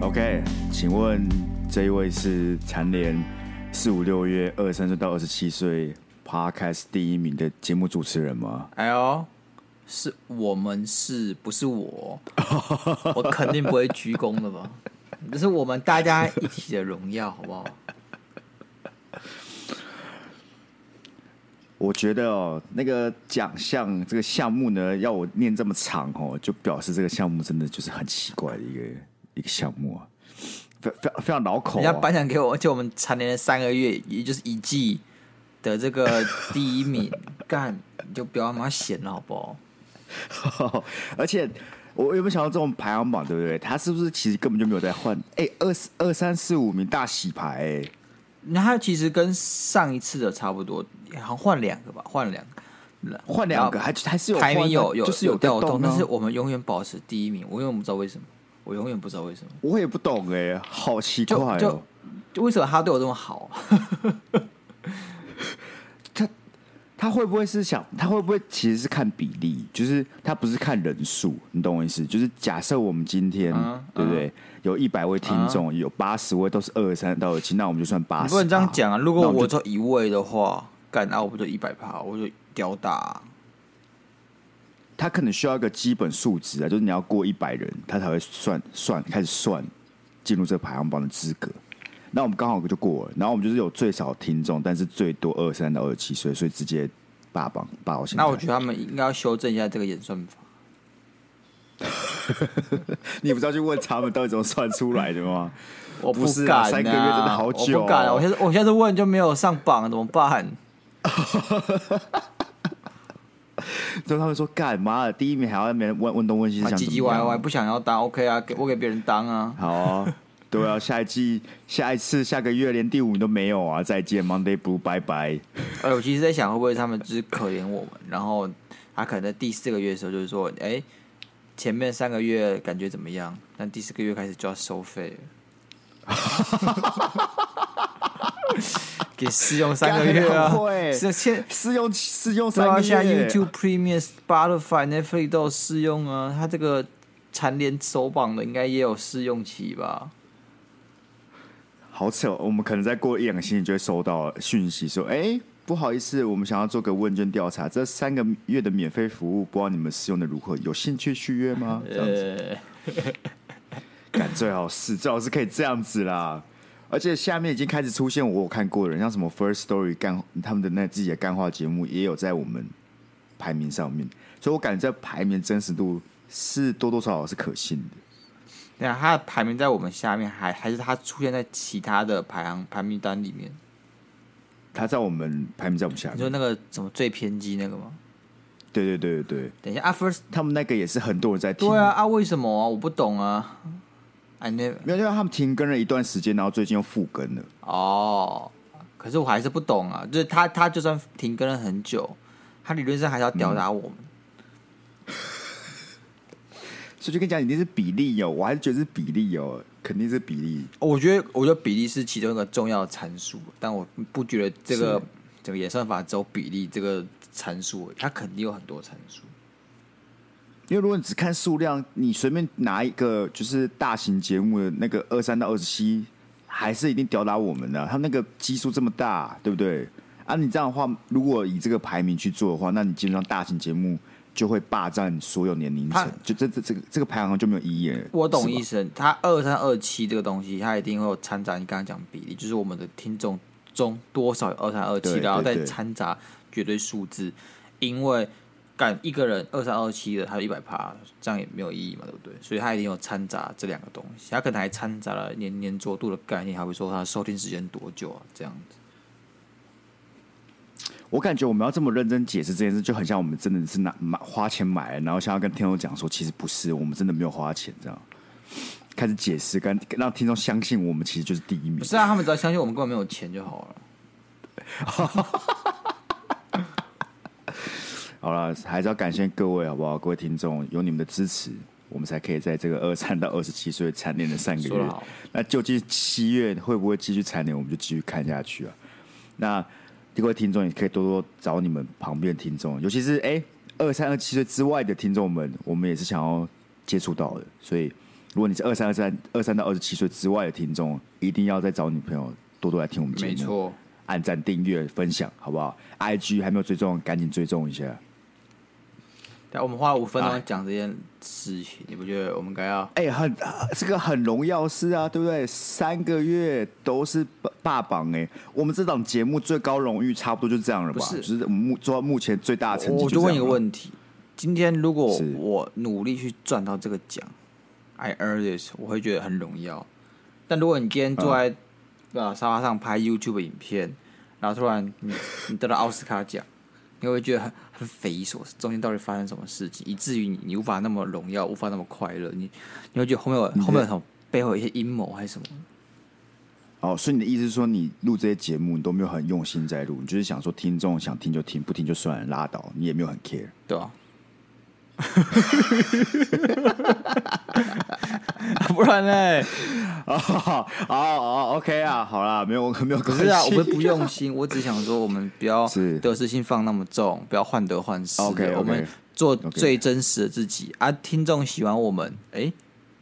OK，请问这一位是蝉联四五六月二十三岁到二十七岁 Podcast 第一名的节目主持人吗？哎呦，是我们是不是我？我肯定不会鞠躬的吧？这是我们大家一起的荣耀，好不好？我觉得哦，那个奖项这个项目呢，要我念这么长哦，就表示这个项目真的就是很奇怪的一个。一个项目啊，非非常非常老口、啊。人家颁奖给我，而且我们蝉联了三个月，也就是一季的这个第一名，干你就不要那么闲了，好不好？而且我有没有想到这种排行榜，对不对？他是不是其实根本就没有在换？哎、欸，二二三四五名大洗牌、欸，哎，那他其实跟上一次的差不多，好像换两个吧，换两个，换两个，还还是有排名有有就是有调动，但是我们永远保持第一名，我永远不知道为什么。我永远不知道为什么，我也不懂哎、欸，好奇怪哦、喔，就为什么他对我这么好？他他会不会是想，他会不会其实是看比例，就是他不是看人数，你懂我意思？就是假设我们今天、嗯、对不对，嗯、有一百位听众，嗯、有八十位都是二三到二七，那我们就算八十。不能这样讲啊！如果我做一位的话，干那我不就一百趴，我就屌打、啊。他可能需要一个基本数值啊，就是你要过一百人，他才会算算开始算进入这个排行榜的资格。那我们刚好就过了，然后我们就是有最少听众，但是最多二三到二十七岁，所以直接霸榜霸到现在。那我觉得他们应该要修正一下这个演算法。你不知道去问他们到底怎么算出来的吗？我不是、啊，三个月真的好久、哦，我不敢。我现在我现在问就没有上榜，怎么办？之后他们说：“干嘛的？第一名还要问问东问西，想唧唧歪歪，不想要当 OK 啊？给我给别人当啊！好啊，对啊，下一季、下一次、下个月连第五名都没有啊！再见，Monday Blue，拜拜。哎，我其实在想，会不会他们只是可怜我们？然后他可能在第四个月的时候，就是说，哎、欸，前面三个月感觉怎么样？但第四个月开始就要收费了。”给试用三个月啊！试先试用试用三个月，现在 YouTube Premium、Spotify、Netflix 都有试用啊。他这个蝉联首榜的应该也有试用期吧？好扯，我们可能再过一两个星期就会收到讯息说：“哎、欸，不好意思，我们想要做个问卷调查，这三个月的免费服务，不知道你们使用的如何？有兴趣续约吗？” 这样子，感、欸、最好是最好是可以这样子啦。而且下面已经开始出现我有看过的人，像什么 First Story 干他们的那自己的干话节目，也有在我们排名上面，所以我感觉这排名真实度是多多少少是可信的。对啊，他的排名在我们下面，还还是他出现在其他的排行排名单里面？他在我们排名在我们下面，你说那个什么最偏激那个吗？对对对对对。等一下啊，First 他们那个也是很多人在听。对啊啊，为什么啊？我不懂啊。没有，因为他们停更了一段时间，然后最近又复更了。哦，可是我还是不懂啊，就是他他就算停更了很久，他理论上还是要吊打我们。嗯、所以就跟你讲，一定是比例哦，我还是觉得是比例哦，肯定是比例。我觉得，我觉得比例是其中一个重要的参数，但我不觉得这个这个演算法只有比例这个参数，它肯定有很多参数。因为如果你只看数量，你随便拿一个就是大型节目的那个二三到二十七，还是一定吊打我们的。他那个基数这么大，对不对？啊，你这样的话，如果以这个排名去做的话，那你基本上大型节目就会霸占所有年龄层，就这这这个这个排行就没有意义了。我懂意思，它二三二七这个东西，它一定会有掺杂你刚刚讲比例，就是我们的听众中多少有二三二七，然后再掺杂绝对数字，因为。干一个人二三二七的，他有一百趴，这样也没有意义嘛，对不对？所以他一定有掺杂这两个东西，他可能还掺杂了年年着度的概念，还会说他收听时间多久啊？这样子。我感觉我们要这么认真解释这件事，就很像我们真的是拿买花钱买，然后想要跟听众讲说，其实不是，我们真的没有花钱，这样开始解释，跟让听众相信我们其实就是第一名。不是啊，他们只要相信我们根本没有钱就好了。好了，还是要感谢各位，好不好？各位听众，有你们的支持，我们才可以在这个二三到二十七岁蝉联的三个月。那究竟七月会不会继续蝉联？我们就继续看下去啊。那各位听众也可以多多找你们旁边的听众，尤其是哎二三二七岁之外的听众们，我们也是想要接触到的。所以，如果你是二三二三二三到二十七岁之外的听众，一定要再找女朋友多多来听我们节目，没错，按赞、订阅、分享，好不好？IG 还没有追踪，赶紧追踪一下。我们花了五分钟讲这件事情，啊、你不觉得我们该要？哎、欸，很这个很荣耀事啊，对不对？三个月都是霸榜哎，我们这档节目最高荣誉差不多就这样了吧？是就是目做到目前最大的成绩。我就问一个问题：今天如果我努力去赚到这个奖，I earn this，我会觉得很荣耀。但如果你今天坐在呃沙发上拍 YouTube 影片，然后突然你你得到奥斯卡奖。你会觉得很很匪夷所思，中间到底发生什么事情，以至于你你无法那么荣耀，无法那么快乐？你你会觉得后面有后面有什么背后有一些阴谋还是什么？哦，所以你的意思是说，你录这些节目你都没有很用心在录，你就是想说听众想听就听，不听就算了，拉倒，你也没有很 care，对啊。不然呢？哦，好，好，OK 啊，好啦，没有，没有，可是啊，我们不用心，我只想说，我们不要得失心放那么重，不要患得患失。OK，我们做最真实的自己啊。听众喜欢我们，哎，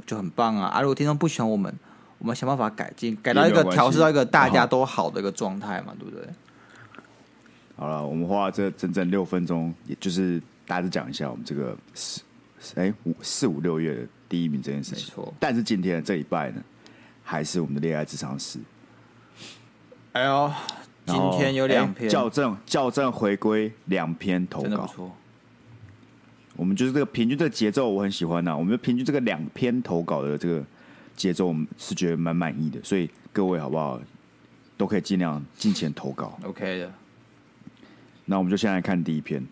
就很棒啊。啊，如果听众不喜欢我们，我们想办法改进，改到一个调试到一个大家都好的一个状态嘛，对不对？好了，我们花了这整整六分钟，也就是。大家讲一下我们这个四哎五四五六月的第一名这件事情。没错，但是今天这一拜呢，还是我们的恋爱智商师。哎呦，今天有两篇校正校正回归两篇投稿。我们就是这个平均这个节奏，我很喜欢呐。我们平均这个两篇投稿的这个节奏，我们是觉得蛮满意的。所以各位好不好，都可以尽量尽情投稿。OK 的。那我们就先来看第一篇。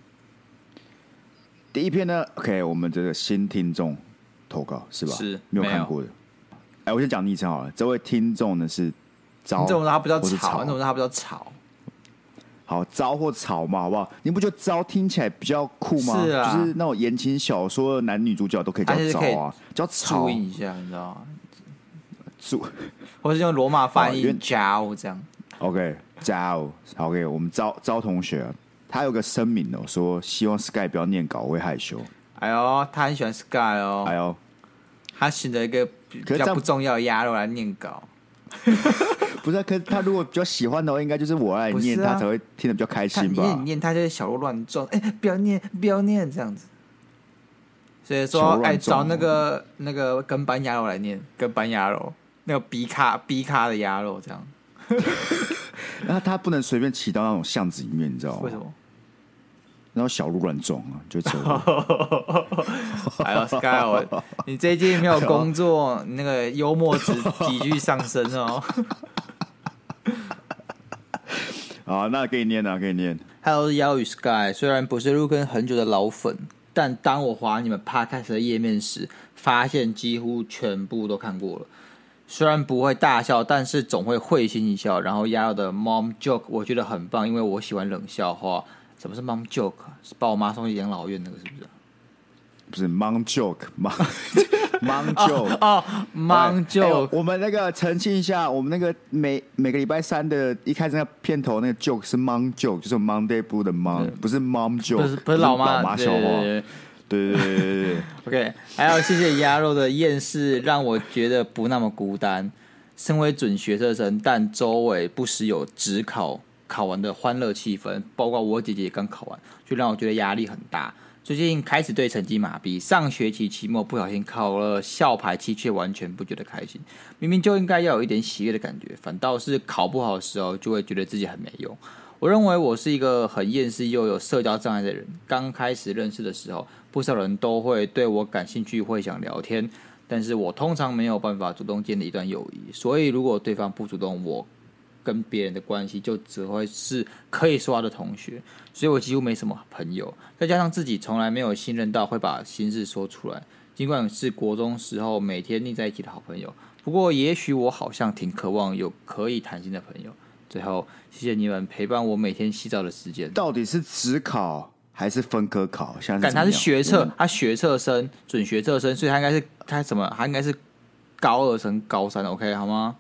第一篇呢，OK，我们这个新听众投稿是吧？是，没有看过的。哎，我先讲昵称好了，这位听众呢是招，你怎么说他比较吵？你怎么说他比较吵？好，招或吵嘛，好不好？你不觉得招听起来比较酷吗？是啊，就是那种言情小说的男女主角都可以叫招啊，叫吵一下，你知道吗？注，或是用罗马发音招这样。OK，招，OK，我们招招同学。他有个声明哦，说希望 Sky 不要念稿，我会害羞。哎呦，他很喜欢 Sky 哦。哎呦，他选择一个比较不重要的鸭肉来念稿。不是，可是他如果比较喜欢的话，应该就是我来念，啊、他才会听得比较开心吧？念念他就是小鹿乱撞，哎、欸，不要念，不要念这样子。所以说，哎，找那个那个跟班鸭肉来念，跟班鸭肉，那个 B 卡 B 卡的鸭肉这样。那他不能随便骑到那种巷子里面，你知道吗？为什么？然后小鹿乱撞啊，就车祸。还有 Sky，你最近没有工作，你那个幽默值急剧上升哦。好，那给你念啊，给你念。Hello，妖与 Sky，虽然不是入坑很久的老粉，但当我滑你们 Podcast 的页面时，发现几乎全部都看过了。虽然不会大笑，但是总会会心一笑。然后鸭肉的 mom joke 我觉得很棒，因为我喜欢冷笑话。什么是 mom joke？是把我妈送去养老院那个是不是？不是 mom joke，mom mom joke 哦，mom joke。我们那个澄清一下，我们那个每每个礼拜三的一开始那个片头那个 joke 是 mom joke，就是 Monday Blue 的 mom，不是 mom joke，不是不是老妈老妈笑话。对对对对对，OK，还要谢谢鸭肉的厌世，让我觉得不那么孤单。身为准学测生，但周围不时有指考考完的欢乐气氛，包括我姐姐也刚考完，就让我觉得压力很大。最近开始对成绩麻痹，上学期期末不小心考了校排期，却完全不觉得开心。明明就应该要有一点喜悦的感觉，反倒是考不好的时候，就会觉得自己很没用。我认为我是一个很厌世又有社交障碍的人。刚开始认识的时候，不少人都会对我感兴趣，会想聊天，但是我通常没有办法主动建立一段友谊。所以如果对方不主动，我跟别人的关系就只会是可以说话的同学。所以我几乎没什么朋友。再加上自己从来没有信任到会把心事说出来，尽管是国中时候每天腻在一起的好朋友。不过也许我好像挺渴望有可以谈心的朋友。最后，谢谢你们陪伴我每天洗澡的时间。到底是只考还是分科考？像他是学测，他学测生，准学测生，所以他应该是他什么？他应该是高二升高三，OK 好吗？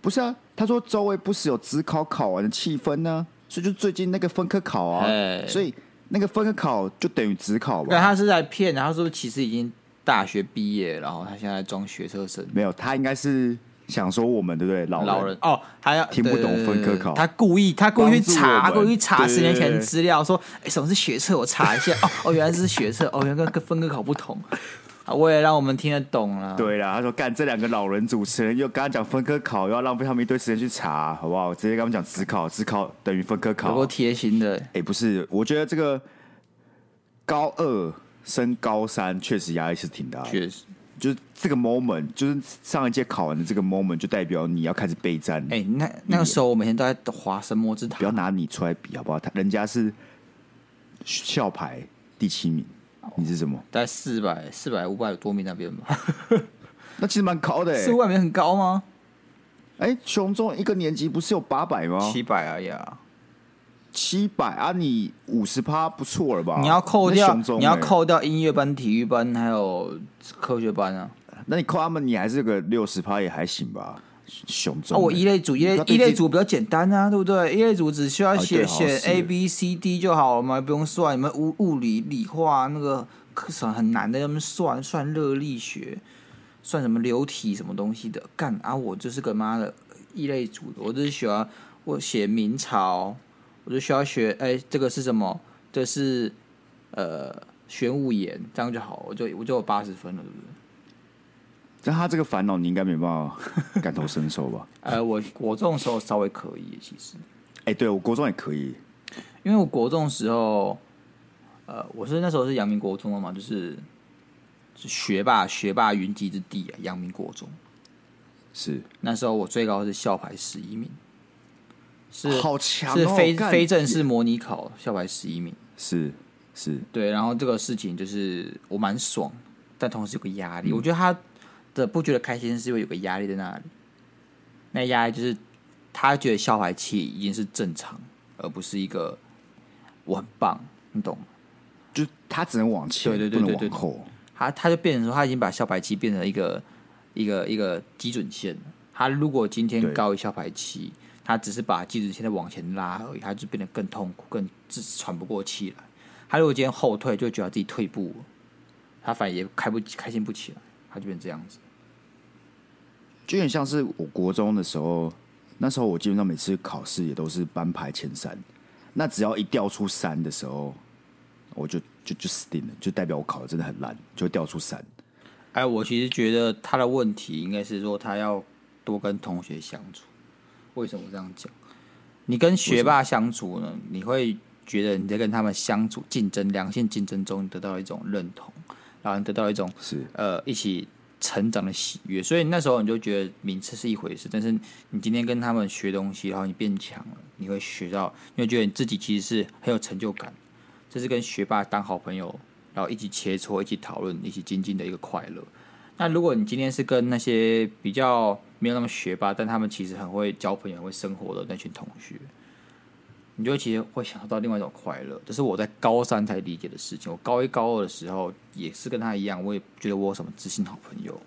不是啊，他说周围不时有职考考完的气氛呢、啊，所以就最近那个分科考啊，所以那个分科考就等于职考吧？那他是在骗，然后说其实已经大学毕业，然后他现在装学车生，没有，他应该是想说我们对不对？老人，老人哦，还要听不懂分科考，他故意他故意去查，他故意查十年前的资料，说哎什么是学测？我查一下，哦哦原来是学测，哦原来跟分科考不同。啊，为了让我们听得懂了。对啦，他说干这两个老人主持人又刚刚讲分科考，又要浪费他们一堆时间去查，好不好？直接跟他们讲只考，只考等于分科考。有够贴心的。哎、欸，不是，我觉得这个高二升高三确实压力是挺大的。确实，就是这个 moment，就是上一届考完的这个 moment，就代表你要开始备战。哎、欸，那那个时候我每天都在华神魔之塔。不要拿你出来比好不好？他人家是校牌第七名。你是什么？在四百、四百、五百多米那边吧。那其实蛮高的，欸，四五百米很高吗？哎，欸，雄中一个年级不是有八百吗？七百而已啊。七百啊，你五十趴不错了吧？你要扣掉，欸，你要扣掉音乐班、体育班还有科学班啊。那你扣他们，你还是个六十趴也还行吧。哦，我一类组一类一类组比较简单啊，对不对？一类组只需要写写 A B C D 就好了嘛，不用算。你们物物理理化那个课程很难的，他们算算热力学，算什么流体什么东西的，干啊！我就是个妈的一类组的，我就是喜欢我写明朝，我就需要学哎，这个是什么？这是呃玄武岩，这样就好，我就我就有八十分了，对不对？但他这个烦恼，你应该没办法感同身受吧？呃，我国中的时候稍微可以，其实。哎、欸，对我国中也可以，因为我国中的时候，呃，我是那时候是阳明国中的嘛，就是是学霸学霸云集之地啊，阳明国中。是那时候我最高是校排十一名，是好强、哦，是非非正式模拟考校排十一名，是是，对。然后这个事情就是我蛮爽，但同时有个压力，嗯、我觉得他。这不觉得开心，是因为有个压力在那里。那压力就是他觉得笑排气已经是正常，而不是一个我很棒，你懂吗？就他只能往前，对对对对对，后。他他就变成说，他已经把笑排气变成一个一个一个基准线。他如果今天高于笑排期，他只是把基准线再往前拉而已，他就变得更痛苦，更喘不过气来。他如果今天后退，就觉得自己退步，他反而也开不开心不起来，他就变这样子。就有点像是我国中的时候，那时候我基本上每次考试也都是班排前三，那只要一掉出三的时候，我就就就死定了，就代表我考的真的很烂，就掉出三。哎，我其实觉得他的问题应该是说他要多跟同学相处。为什么这样讲？你跟学霸相处呢，你会觉得你在跟他们相处竞争、良性竞争中得到一种认同，然后你得到一种是呃一起。成长的喜悦，所以那时候你就觉得名次是一回事，但是你今天跟他们学东西，然后你变强了，你会学到，你会觉得你自己其实是很有成就感，这是跟学霸当好朋友，然后一起切磋、一起讨论、一起精进的一个快乐。那如果你今天是跟那些比较没有那么学霸，但他们其实很会交朋友、很会生活的那群同学。你就其实会享受到另外一种快乐，这是我在高三才理解的事情。我高一高二的时候也是跟他一样，我也觉得我有什么知心好朋友。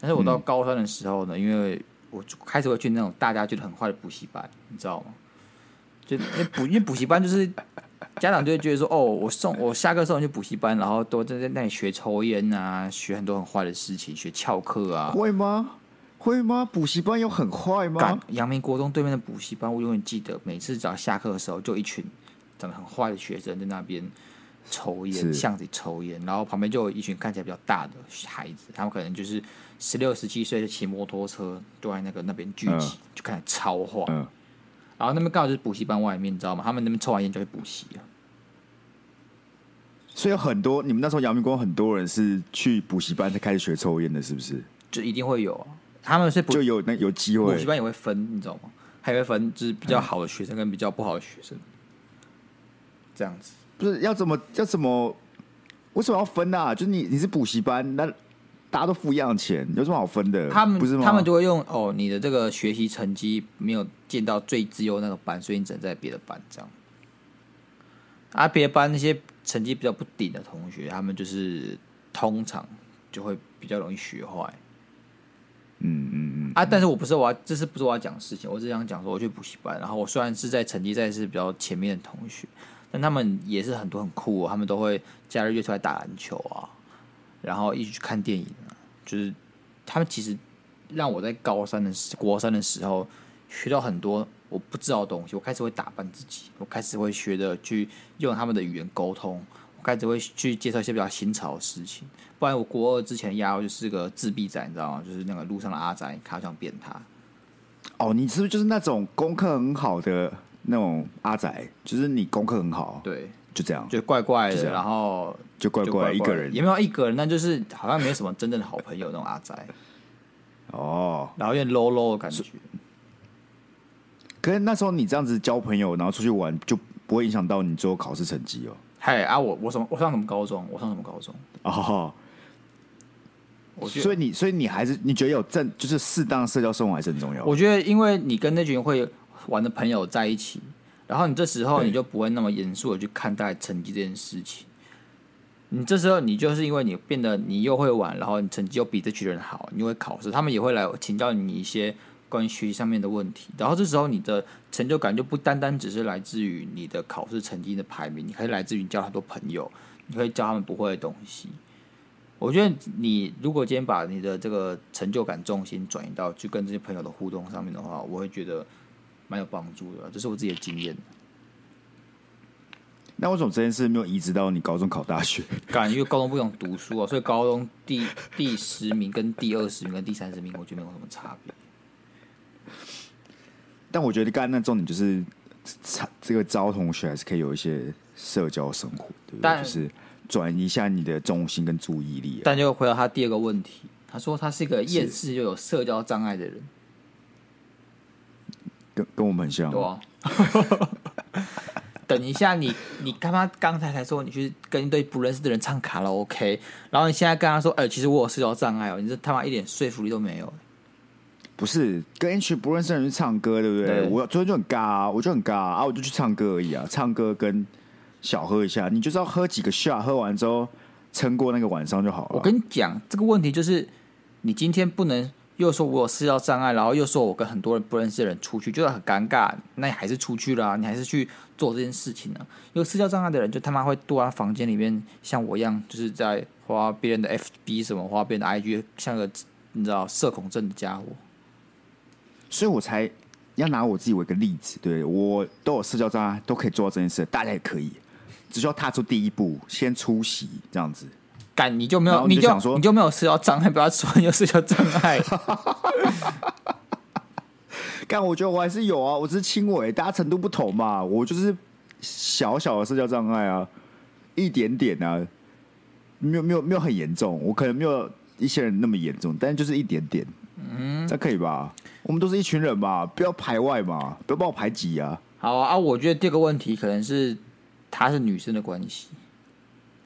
但是我到高三的时候呢，嗯、因为我开始会去那种大家觉得很坏的补习班，你知道吗？就那补，因为补习班就是家长就会觉得说，哦，我送我下课送你去补习班，然后都在在那里学抽烟啊，学很多很坏的事情，学翘课啊，会吗？会吗？补习班有很坏吗？阳明国中对面的补习班，我永远记得，每次只要下课的时候，就一群长得很坏的学生在那边抽烟，巷子里抽烟，然后旁边就有一群看起来比较大的孩子，他们可能就是十六、十七岁，就骑摩托车，都在那个那边聚集，嗯、就看起来超坏。嗯、然后那边刚好就是补习班外面，你知道吗？他们那边抽完烟就去补习了。所以有很多你们那时候阳明国很多人是去补习班才开始学抽烟的，是不是？就一定会有啊。他们是就有那有机会，补习班也会分，你知道吗？还会分，就是比较好的学生跟比较不好的学生，嗯、这样子。不是要怎么要怎么？为什么要分啊？就是你你是补习班，那大家都付一样钱，有什么好分的？他们不是吗？他们就会用哦，你的这个学习成绩没有进到最自由那个班，所以你只能在别的班这样。啊，别的班那些成绩比较不顶的同学，他们就是通常就会比较容易学坏。嗯嗯嗯，啊，但是我不是我要，这是不是我要讲的事情？我只想讲说，我去补习班，然后我虽然是在成绩在是比较前面的同学，但他们也是很多很酷，他们都会假日约出来打篮球啊，然后一起去看电影啊，就是他们其实让我在高三的时国三的时候学到很多我不知道的东西，我开始会打扮自己，我开始会学着去用他们的语言沟通。开始会去介绍一些比较新潮的事情，不然我国二之前压我就是个自闭仔，你知道吗？就是那个路上的阿仔，他想扁他。哦，你是不是就是那种功课很好的那种阿仔？就是你功课很好，对，就这样，就怪怪的，然后就怪怪一个人，也没有一个人，那就是好像没什么真正的好朋友那种阿仔。哦，然后有点 low low 的感觉。可是那时候你这样子交朋友，然后出去玩，就不会影响到你最后考试成绩哦。嗨啊！我我什么？我上什么高中？我上什么高中？哦，我所以你所以你还是你觉得有正就是适当社交生活还是很重要。我觉得，因为你跟那群会玩的朋友在一起，然后你这时候你就不会那么严肃的去看待成绩这件事情。你这时候你就是因为你变得你又会玩，然后你成绩又比这群人好，你会考试，他们也会来请教你一些。关于学习上面的问题，然后这时候你的成就感就不单单只是来自于你的考试成绩的排名，你可以来自于你交很多朋友，你可以教他们不会的东西。我觉得你如果今天把你的这个成就感重心转移到去跟这些朋友的互动上面的话，我会觉得蛮有帮助的。这是我自己的经验。那为什么这件事没有移植到你高中考大学？感因为高中不用读书啊，所以高中第第十名跟第二十名跟第三十名，我觉得没有什么差别。但我觉得刚才那重点就是，这个招同学还是可以有一些社交生活，对不对？就是转移一下你的重心跟注意力。但就回到他第二个问题，他说他是一个厌世又有社交障碍的人，跟跟我们很像。对啊。等一下你，你你干嘛刚才才说你去跟一堆不认识的人唱卡拉 OK，然后你现在跟他说，哎、欸，其实我有社交障碍哦，你这他妈一点说服力都没有。不是跟一群不认识的人去唱歌，对不对？对我昨天就很尬啊，我就很尬啊，啊，我就去唱歌而已啊，唱歌跟小喝一下，你就是要喝几个 shot，喝完之后撑过那个晚上就好了。我跟你讲，这个问题就是你今天不能又说我有社交障碍，然后又说我跟很多人不认识的人出去，就是很尴尬。那你还是出去了啊，你还是去做这件事情呢？有社交障碍的人就他妈会躲在房间里面，像我一样，就是在花别人的 FB 什么，花别人的 IG，像个你知道社恐症的家伙。所以我才要拿我自己为一个例子，对，我都有社交障碍，都可以做到这件事，大家也可以，只需要踏出第一步，先出席这样子。干你就没有，你就，你就想说你就没有社交障碍，不要说你有社交障碍。干，我觉得我还是有啊，我只是轻微，大家程度不同嘛，我就是小小的社交障碍啊，一点点啊，没有没有没有很严重，我可能没有一些人那么严重，但就是一点点。嗯，这可以吧？我们都是一群人吧，不要排外嘛，不要把我排挤啊。好啊，啊，我觉得第二个问题可能是她是女生的关系，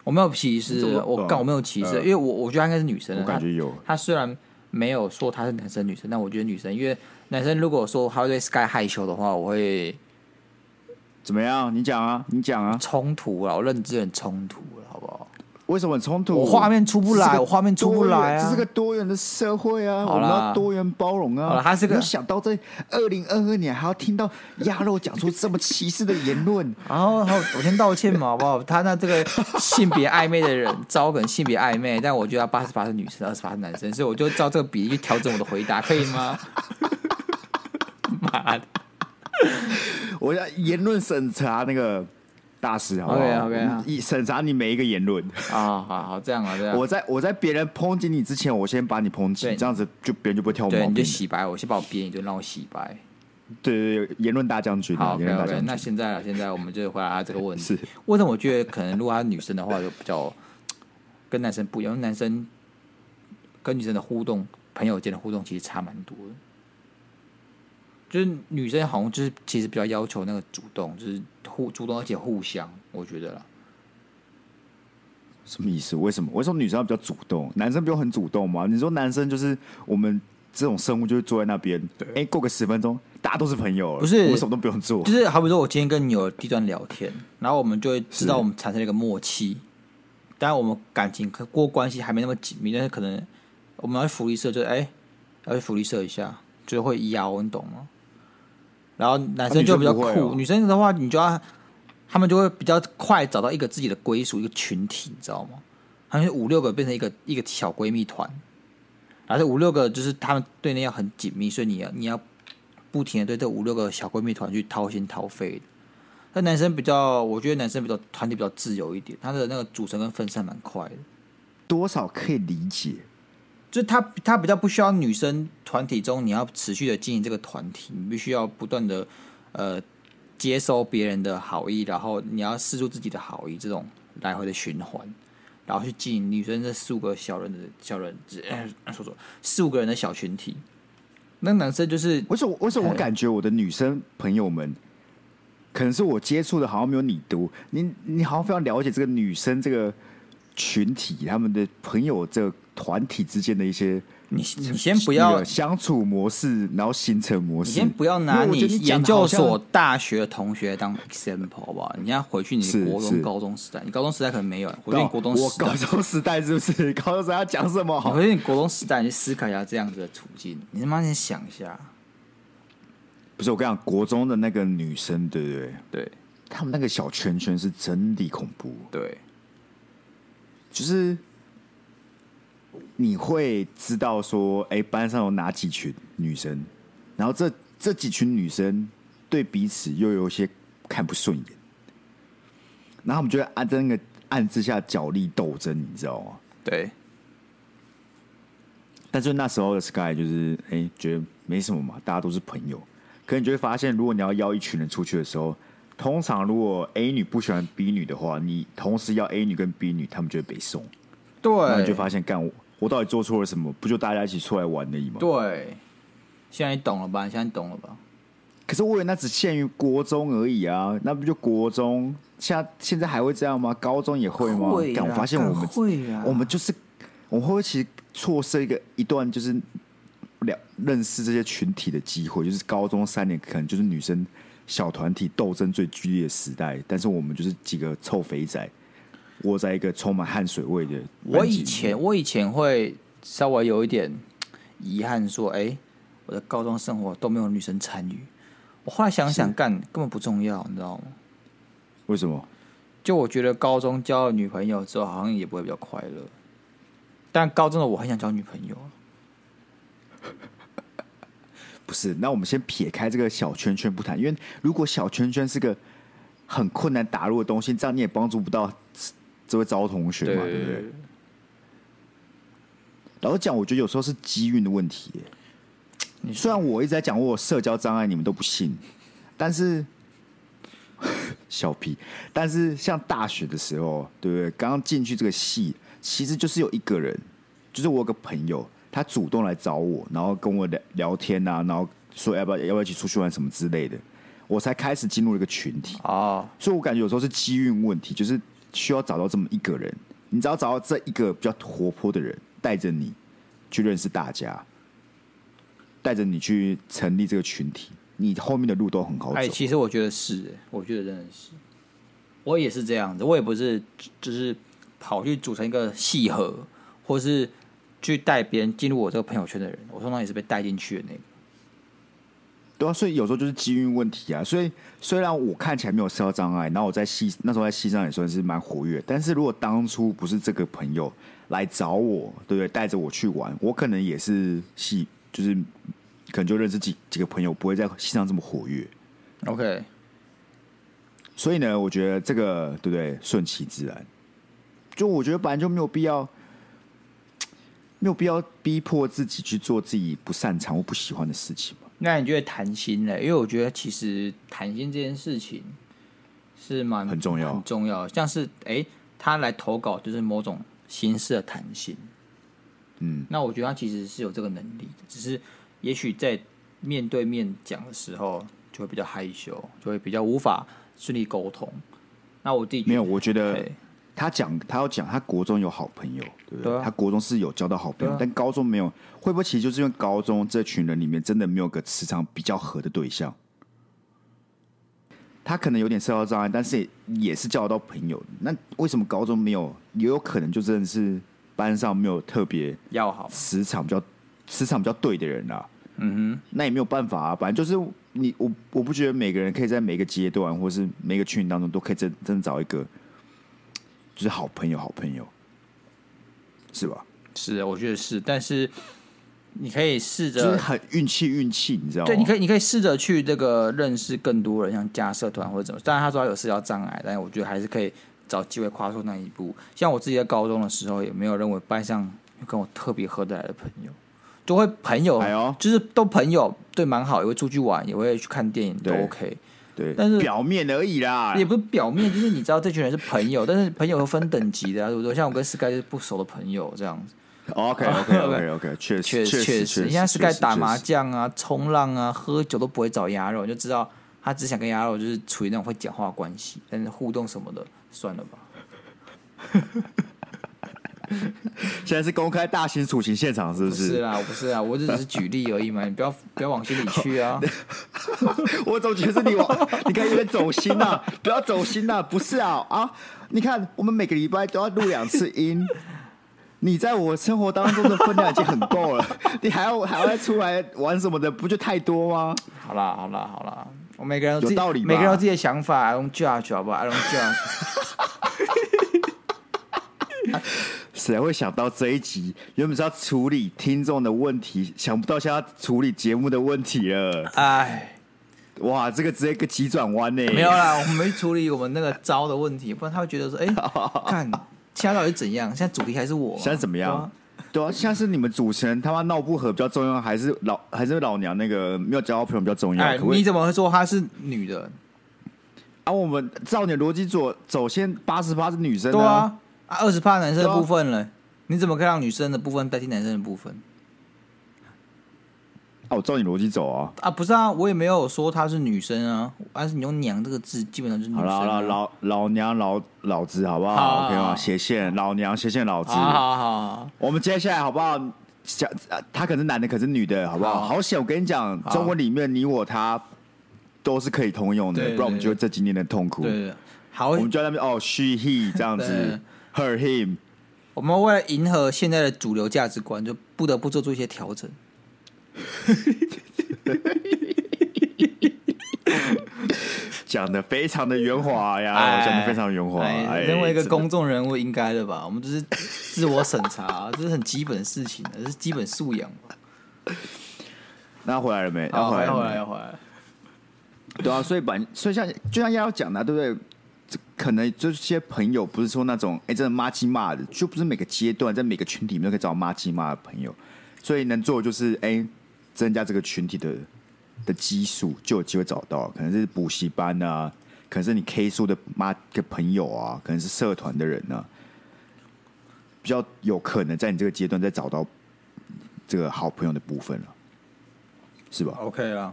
我没有歧视，我干我没有歧视，因为我我觉得她应该是女生。我感觉有。她虽然没有说她是男生女生，但我觉得女生，因为男生如果说他会对 Sky 害羞的话，我会怎么样？你讲啊，你讲啊，冲突啊，我认知很冲突？为什么冲突？我画面出不来，我画面出不来啊！这是个多元的社会啊，我们要多元包容啊。他是个，没想到在二零二二年还要听到鸭肉讲出这么歧视的言论，然后好，我先道歉嘛，好不好？他那这个性别暧昧的人，招梗性别暧昧，但我觉得他八十八是女生，二十八是男生，所以我就照这个比例去调整我的回答，可以吗？妈的！我要言论审查那个。大师，好不好？OK 审查你每一个言论啊，好好这样啊，这样。我在我在别人抨击你之前，我先把你抨击，这样子就别人就不会挑毛病。你就洗白，我先把我编，一顿让我洗白。对对对，言论大将军。好，OK OK。那现在现在我们就回答他这个问题。是，为什么我觉得可能如果他是女生的话，就比较跟男生不一样？因为男生跟女生的互动，朋友间的互动其实差蛮多的。就是女生好像就是其实比较要求那个主动，就是互主动而且互相，我觉得啦。什么意思？为什么？为什么女生要比较主动？男生不用很主动吗？你说男生就是我们这种生物，就是坐在那边，哎、欸，过个十分钟，大家都是朋友了，不是？我们什么都不用做。就是好比说，我今天跟你有第一段聊天，然后我们就会知道我们产生了一个默契。当然，我们感情过关系还没那么紧密，但是可能我们要去福利社，就哎、是，要去福利社一下。就是会邀，你懂吗？然后男生就比较酷，女生，哦、女生的话，你就要他们就会比较快找到一个自己的归属，一个群体，你知道吗？他们五六个变成一个一个小闺蜜团，而且五六个就是他们对内要很紧密，所以你要你要不停的对这五六个小闺蜜团去掏心掏肺的。那男生比较，我觉得男生比较团体比较自由一点，他的那个组成跟分散蛮快的，多少可以理解。就是他他比较不需要女生团体中你要持续的经营这个团体，你必须要不断的呃接收别人的好意，然后你要试出自己的好意，这种来回的循环，然后去经营女生这四五个小人的小人，呃，说说四五个人的小群体。那男生就是为什么为什么我感觉我的女生朋友们？可能是我接触的，好像没有你多。你你好像非常了解这个女生这个群体，他们的朋友这个团体之间的一些，你你先不要相处模式，然后形成模式。你先不要拿你研究所、大学同学当 example 好不好。你要回去你的国中、高中时代，你高中时代可能没有。回去你国中，我高中时代是不是？高中时代要讲什么？回去你国中时代，你思考一下这样子的处境。你他妈先想一下。不是我跟你讲，国中的那个女生，对不对？对，他们那个小圈圈是真的恐怖。对，就是你会知道说，哎，班上有哪几群女生，然后这这几群女生对彼此又有些看不顺眼，然后我们就会按在那个暗之下角力斗争，你知道吗？对。但是那时候的 Sky 就是，哎，觉得没什么嘛，大家都是朋友。可你就会发现，如果你要邀一群人出去的时候，通常如果 A 女不喜欢 B 女的话，你同时要 A 女跟 B 女，他们就会被送。对，那你就发现，干我我到底做错了什么？不就大家一起出来玩而已吗？对，现在你懂了吧？现在你懂了吧？可是我以为那只限于国中而已啊，那不就国中？现在现在还会这样吗？高中也会吗？我发现我们会啊，我们就是我们会不会其实错失一个一段就是。了认识这些群体的机会，就是高中三年，可能就是女生小团体斗争最剧烈的时代。但是我们就是几个臭肥仔，窝在一个充满汗水味的。我以前我以前会稍微有一点遗憾，说：“哎、欸，我的高中生活都没有女生参与。”我后来想想，干根本不重要，你知道吗？为什么？就我觉得高中交了女朋友之后，好像也不会比较快乐。但高中的我很想交女朋友。不是，那我们先撇开这个小圈圈不谈，因为如果小圈圈是个很困难打入的东西，这样你也帮助不到这位招同学嘛，对，对不对？老实讲，我觉得有时候是机运的问题。虽然我一直在讲我有社交障碍，你们都不信，但是 小屁，但是像大学的时候，对不对？刚刚进去这个系，其实就是有一个人，就是我有个朋友。他主动来找我，然后跟我聊聊天啊，然后说要不要要不要一起出去玩什么之类的，我才开始进入一个群体啊。Oh. 所以我感觉有时候是机运问题，就是需要找到这么一个人，你只要找到这一个比较活泼的人，带着你去认识大家，带着你去成立这个群体，你后面的路都很好走。哎，其实我觉得是，我觉得真的是，我也是这样子，我也不是就是跑去组成一个系合，或是。去带别人进入我这个朋友圈的人，我通常也是被带进去的那个。对啊，所以有时候就是机遇问题啊。所以虽然我看起来没有社交障碍，然后我在戏那时候在戏上也算是蛮活跃，但是如果当初不是这个朋友来找我，对不对？带着我去玩，我可能也是戏，就是可能就认识几几个朋友，不会在戏上这么活跃。OK。所以呢，我觉得这个对不对？顺其自然。就我觉得本来就没有必要。没有必要逼迫自己去做自己不擅长或不喜欢的事情嘛。那你觉得谈心呢？因为我觉得其实谈心这件事情是蛮很重要，很重要。像是哎，他来投稿就是某种形式的谈心。嗯，那我觉得他其实是有这个能力的，只是也许在面对面讲的时候就会比较害羞，就会比较无法顺利沟通。那我自己没有，我觉得。他讲，他要讲，他国中有好朋友，对不对？对啊、他国中是有交到好朋友，啊、但高中没有。会不会其实就是因为高中这群人里面真的没有个磁场比较合的对象？他可能有点社交障碍，但是也，也是交得到朋友。那为什么高中没有？也有可能就真的是班上没有特别要好、磁场比较磁场比较对的人啊。嗯哼，那也没有办法啊。反正就是你我我不觉得每个人可以在每个阶段或是每个群当中都可以真真的找一个就是好朋友，好朋友，是吧？是，我觉得是，但是你可以试着，就是很运气，运气，你知道吗？对，你可以，你可以试着去这个认识更多人，像加社团或者怎么。当然，他说他有社交障碍，但是我觉得还是可以找机会跨出那一步。像我自己在高中的时候，也没有认为班上有跟我特别合得来的朋友，就会朋友，哎，就是都朋友，对，蛮好，也会出去玩，也会去看电影，都 OK。对，但是表面而已啦，也不是表面，就是你知道这群人是朋友，但是朋友会分等级的啊，对不对？像我跟 Sky 就是不熟的朋友这样子。OK OK OK OK，确实确实确实，你现在 Sky 打麻将啊、冲浪啊、喝酒都不会找鸭肉，你就知道他只想跟鸭肉就是处于那种会讲话关系，但是互动什么的算了吧。现在是公开大型处刑现场，是不是？不是啊，不是啊，我这只是举例而已嘛，你不要不要往心里去啊。我总觉得是你往，你看有点走心啊，不要走心啊，不是啊啊！你看我们每个礼拜都要录两次音。你在我生活当中的分量已经很够了，你还要还要出来玩什么的，不就太多吗？好啦好啦好啦，我每个人有道理，每个人有自己的想法，I don't judge 好不好？I don't judge。谁会想到这一集原本是要处理听众的问题，想不到现在要处理节目的问题了。哎，哇，这个直接一个急转弯呢？没有啦，我们没处理我们那个招的问题，不然他会觉得说，哎、欸，看。现在到底怎样？现在主题还是我？现在怎么样？对啊，现在是你们主持人他妈闹不和比较重要，还是老还是老娘那个没有交到朋友比较重要？哎，可可你怎么会说她是女的？啊，我们照你的逻辑做，走先八十八是女生，对啊，啊二十趴男生的部分了，啊、你怎么可以让女生的部分代替男生的部分？啊，我照你逻辑走啊！啊，不是啊，我也没有说她是女生啊，但是你用“娘”这个字，基本上就是女生、啊。好了好了，老老娘老老子，好不好，好？OK 吗？斜线老娘斜线老子。好好好，我们接下来好不好？讲他可是男的，可是女的，好不好？好险！我跟你讲，中文里面你我他都是可以通用的，不然我们就会这几年的痛苦。对，好，我们就在那边哦，she he 这样子，her him。我们为了迎合现在的主流价值观，就不得不做出一些调整。讲的非常的圆滑呀，讲的非常圆滑。身为一个公众人物，应该的吧？我们就是自我审查，这是很基本的事情，这是基本素养。那回来了没？要回来，要回来，要回来。对啊，所以本所以像就像要讲的，对不对？可能就是些朋友，不是说那种哎，真的骂鸡骂的，就不是每个阶段在每个群体里面都可以找骂鸡骂的朋友。所以能做的就是哎。增加这个群体的的基数，就有机会找到，可能是补习班啊，可能是你 K 数的妈的朋友啊，可能是社团的人啊，比较有可能在你这个阶段再找到这个好朋友的部分了，是吧？OK 啊。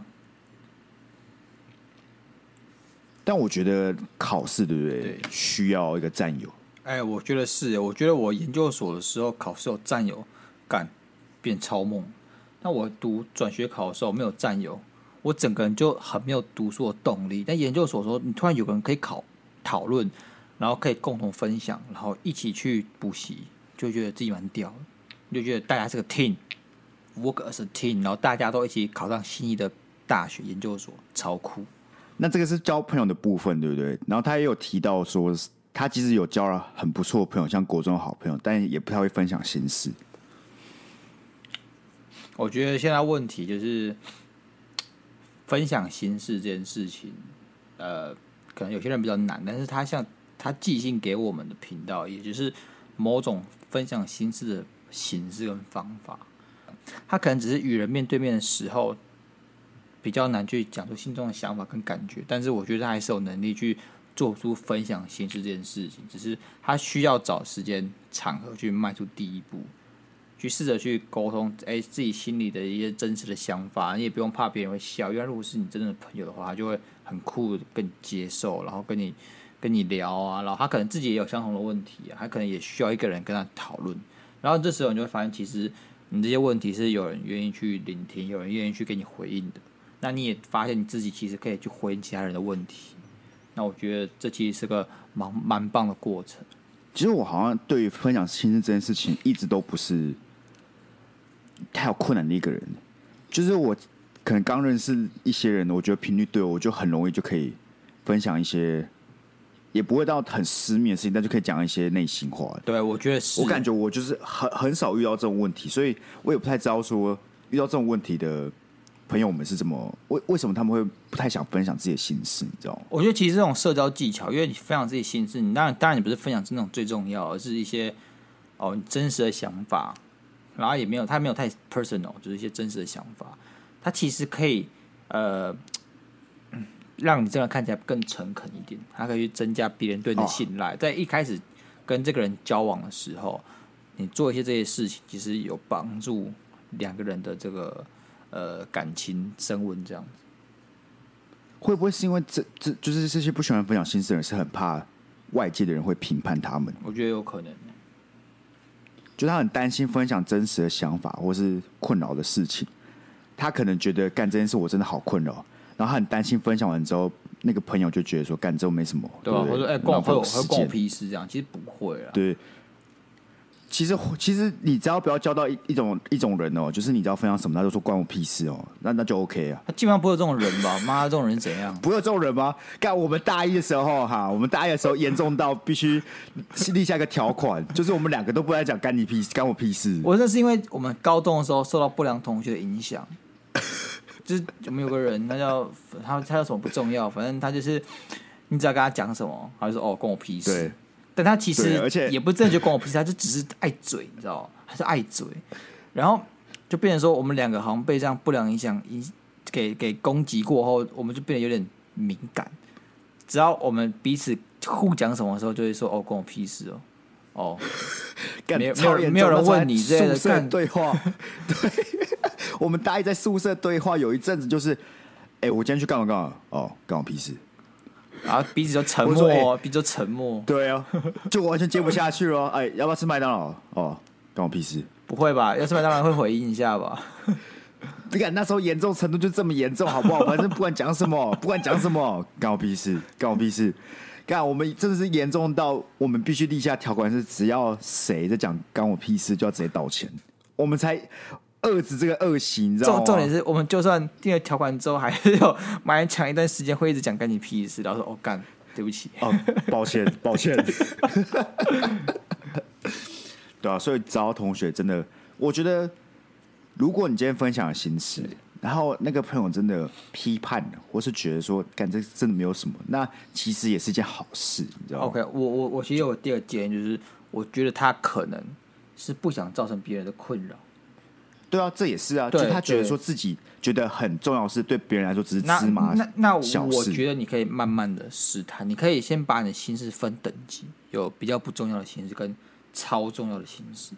但我觉得考试对不对？对，需要一个战友。哎，我觉得是，我觉得我研究所的时候考试有战友干变超梦。那我读转学考的时候没有战友，我整个人就很没有读书的动力。但研究所说，你突然有个人可以考讨论，然后可以共同分享，然后一起去补习，就觉得自己蛮屌的，就觉得大家是个 team，work as a team，然后大家都一起考上心仪的大学研究所，超酷。那这个是交朋友的部分，对不对？然后他也有提到说，他其实有交了很不错的朋友，像国中好朋友，但也不太会分享心事。我觉得现在问题就是分享心事这件事情，呃，可能有些人比较难，但是他像他寄信给我们的频道，也就是某种分享心事的形式跟方法，他可能只是与人面对面的时候比较难去讲出心中的想法跟感觉，但是我觉得他还是有能力去做出分享心事这件事情，只是他需要找时间场合去迈出第一步。去试着去沟通，哎，自己心里的一些真实的想法，你也不用怕别人会笑，因为如果是你真正的朋友的话，他就会很酷，跟你接受，然后跟你跟你聊啊，然后他可能自己也有相同的问题啊，他可能也需要一个人跟他讨论，然后这时候你就会发现，其实你这些问题是有人愿意去聆听，有人愿意去给你回应的，那你也发现你自己其实可以去回应其他人的问题，那我觉得这其实是个蛮蛮棒的过程。其实我好像对于分享心事这件事情，一直都不是。太有困难的一个人，就是我可能刚认识一些人，我觉得频率对我，我就很容易就可以分享一些，也不会到很私密的事情，但就可以讲一些内心话。对，我觉得是。我感觉我就是很很少遇到这种问题，所以我也不太知道说遇到这种问题的朋友们是怎么为为什么他们会不太想分享自己的心事，你知道吗？我觉得其实这种社交技巧，因为你分享自己心事，你当然当然你不是分享这种最重要，而是一些哦你真实的想法。然后也没有，他没有太 personal，就是一些真实的想法。他其实可以呃，让你这样看起来更诚恳一点。他可以去增加别人对你的信赖。哦。在一开始跟这个人交往的时候，你做一些这些事情，其实有帮助两个人的这个呃感情升温。这样子会不会是因为这这就是这些不喜欢分享心事的人是很怕外界的人会评判他们？我觉得有可能。就他很担心分享真实的想法或是困扰的事情，他可能觉得干这件事我真的好困扰，然后他很担心分享完之后，那个朋友就觉得说干之后没什么，对吧？或者说哎，关我会会关我屁事这样，其实不会啊。对。其实，其实你只要不要交到一一种一种人哦，就是你只要分享什么，他就说关我屁事哦，那那就 OK 啊。他基本上不会有这种人吧？妈，这种人怎样？不会有这种人吗？干我们大一的时候哈，我们大一的时候严重到必须立下一个条款，就是我们两个都不爱讲干你屁事，干我屁事。我那是因为我们高中的时候受到不良同学的影响，就是我们有个人，他叫他他叫什么不重要，反正他就是你只要跟他讲什么，他就说哦，关我屁事。对。但他其实，而且也不真的就关我屁事，他就只是爱嘴，你知道吗？他是爱嘴，然后就变成说，我们两个好像被这样不良影响影给给攻击过后，我们就变得有点敏感。只要我们彼此互讲什么的时候，就会说：“哦，关我屁事哦。”哦，没有没有没有人问你这个宿舍对话。对，我们大一在宿舍对话有一阵子就是，哎，我今天去干嘛干嘛？哦，干我屁事。然后彼此就沉默，欸、彼此就沉默。对啊，就完全接不下去了。哎，要不要吃麦当劳？哦，关我屁事。不会吧？要吃麦当劳会回应一下吧？你看那时候严重程度就这么严重，好不好？反正不管讲什么，不管讲什么，关我屁事，关我屁事。看，我们真的是严重到我们必须立下条款，是只要谁在讲关我屁事，就要直接道歉，我们才。遏制这个恶习，你知道吗？重重点是我们就算定了条款之后，还是有蛮长一段时间会一直讲干你屁事，然后说哦干，对不起，哦，抱歉，抱歉。对啊，所以招同学真的，我觉得如果你今天分享了心事，然后那个朋友真的批判，或是觉得说干这真的没有什么，那其实也是一件好事，你知道吗？OK，我我我其实有第二建议，就是我觉得他可能是不想造成别人的困扰。对啊，这也是啊，就他觉得说自己觉得很重要的事，对别人来说只是芝麻那那，那我觉得你可以慢慢的试探，你可以先把你的心事分等级，有比较不重要的心事跟超重要的心事。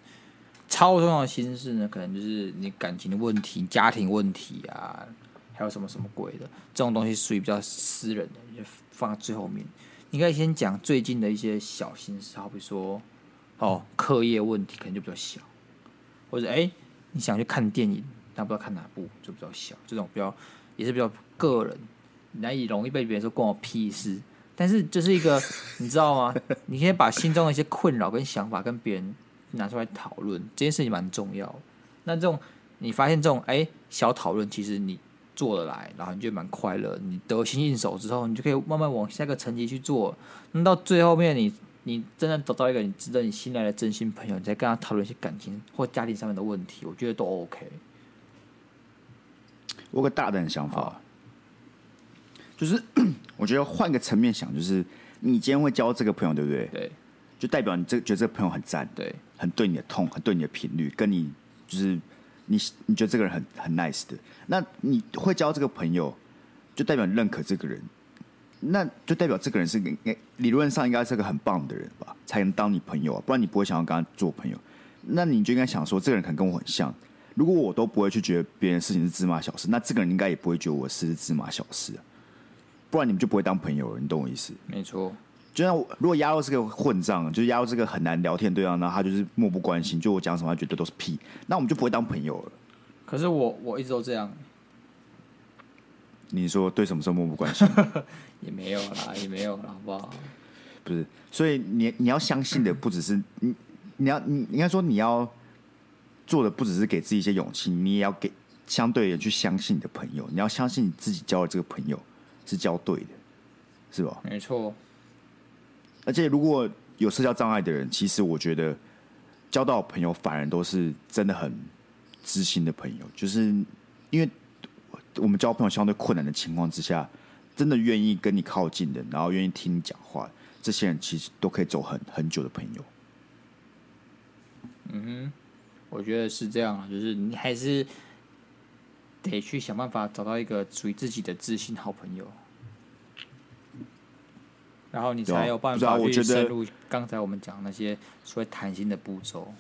超重要的心事呢，可能就是你感情的问题、家庭问题啊，还有什么什么鬼的这种东西，属于比较私人的，你就放在最后面。你可以先讲最近的一些小心事，好比说哦，课业问题可能就比较小，或者哎。你想去看电影，但不知道看哪部，就比较小。这种比较也是比较个人，难以容易被别人说关我屁事。但是这是一个，你知道吗？你可以把心中的一些困扰跟想法跟别人拿出来讨论，这件事情蛮重要。那这种你发现这种哎小讨论，其实你做得来，然后你就蛮快乐。你得心应手之后，你就可以慢慢往下个层级去做。那到最后面你。你真的找到一个你值得你信赖的真心朋友，你再跟他讨论一些感情或家庭上面的问题，我觉得都 OK。我有个大胆的想法，就是 我觉得换个层面想，就是你今天会交这个朋友，对不对？对，就代表你这觉得这个朋友很赞，对，很对你的痛，很对你的频率，跟你就是你你觉得这个人很很 nice 的，那你会交这个朋友，就代表你认可这个人。那就代表这个人是理论上应该是个很棒的人吧，才能当你朋友啊，不然你不会想要跟他做朋友。那你就应该想说，这个人可能跟我很像。如果我都不会去觉得别人事情是芝麻小事，那这个人应该也不会觉得我是芝麻小事啊。不然你们就不会当朋友了，你懂我意思？没错。就像如果鸭肉是个混账，就是鸭肉是个很难聊天对象，那他就是漠不关心，就我讲什么他觉得都是屁，那我们就不会当朋友了。可是我我一直都这样。你说对什么时候漠不关心？也没有啦，也没有啦，好不好？不是，所以你你要相信的不只是你，你要你应该说你要做的不只是给自己一些勇气，你也要给相对的去相信你的朋友，你要相信你自己交的这个朋友是交对的，是吧？没错。而且如果有社交障碍的人，其实我觉得交到朋友反而都是真的很知心的朋友，就是因为我们交朋友相对困难的情况之下，真的愿意跟你靠近的，然后愿意听你讲话，这些人其实都可以走很很久的朋友。嗯哼，我觉得是这样啊，就是你还是得去想办法找到一个属于自己的知心好朋友。然后你才有办法去深入刚才我们讲那些所谓谈心的步骤。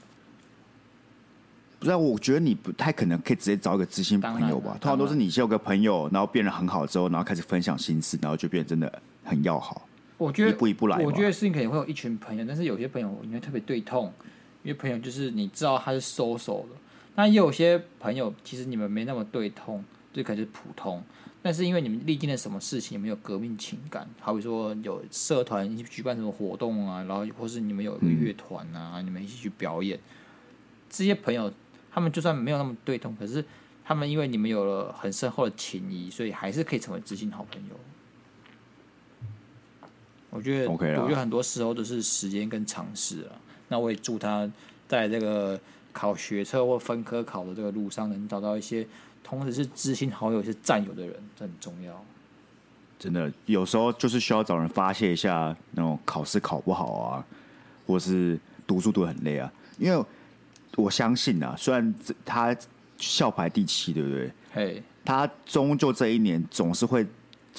不知道，我觉得你不太可能可以直接找一个知心朋友吧？通常都是你先有个朋友，然后变得很好之后，然后开始分享心事，然后就变得真的很要好。我觉得一步一步来。我觉得事情可能会有一群朋友，但是有些朋友你会特别对痛，因为朋友就是你知道他是收手的。那也有些朋友其实你们没那么对痛，就可能是普通。但是因为你们历经了什么事情，你们有革命情感，好比说有社团一起举办什么活动啊，然后或是你们有一个乐团啊，嗯、你们一起去表演，这些朋友他们就算没有那么对痛，可是他们因为你们有了很深厚的情谊，所以还是可以成为知心好朋友。我觉得，OK 了，我觉得很多时候都是时间跟尝试啊。那我也祝他在这个考学测或分科考的这个路上，能找到一些。同时是知心好友，是战友的人，这很重要。真的，有时候就是需要找人发泄一下那种考试考不好啊，或是读书读得很累啊。因为我相信啊，虽然他校排第七，对不对？嘿，他终究这一年总是会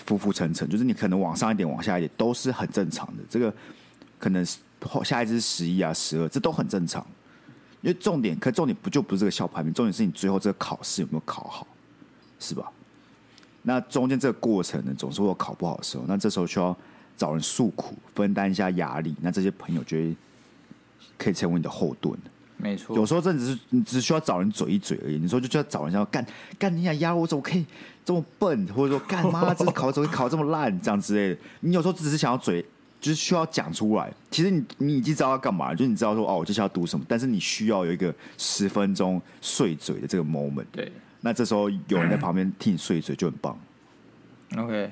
浮浮沉沉，就是你可能往上一点，往下一点，都是很正常的。这个可能下一支十一啊、十二，这都很正常。因为重点，可重点不就不是这个校排名，重点是你最后这个考试有没有考好，是吧？那中间这个过程呢，总是会有考不好的时候，那这时候需要找人诉苦，分担一下压力，那这些朋友就会可以成为你的后盾。没错，有时候真的只是你只需要找人嘴一嘴而已。你说就就要找人要干干你想压我，怎么可以这么笨？或者说干妈这考怎么考这么烂？这样之类的，你有时候只是想要嘴。就是需要讲出来。其实你你已经知道要干嘛，就是你知道说哦，我接下来要读什么。但是你需要有一个十分钟碎嘴的这个 moment。对，那这时候有人在旁边替你碎嘴就很棒。OK，OK、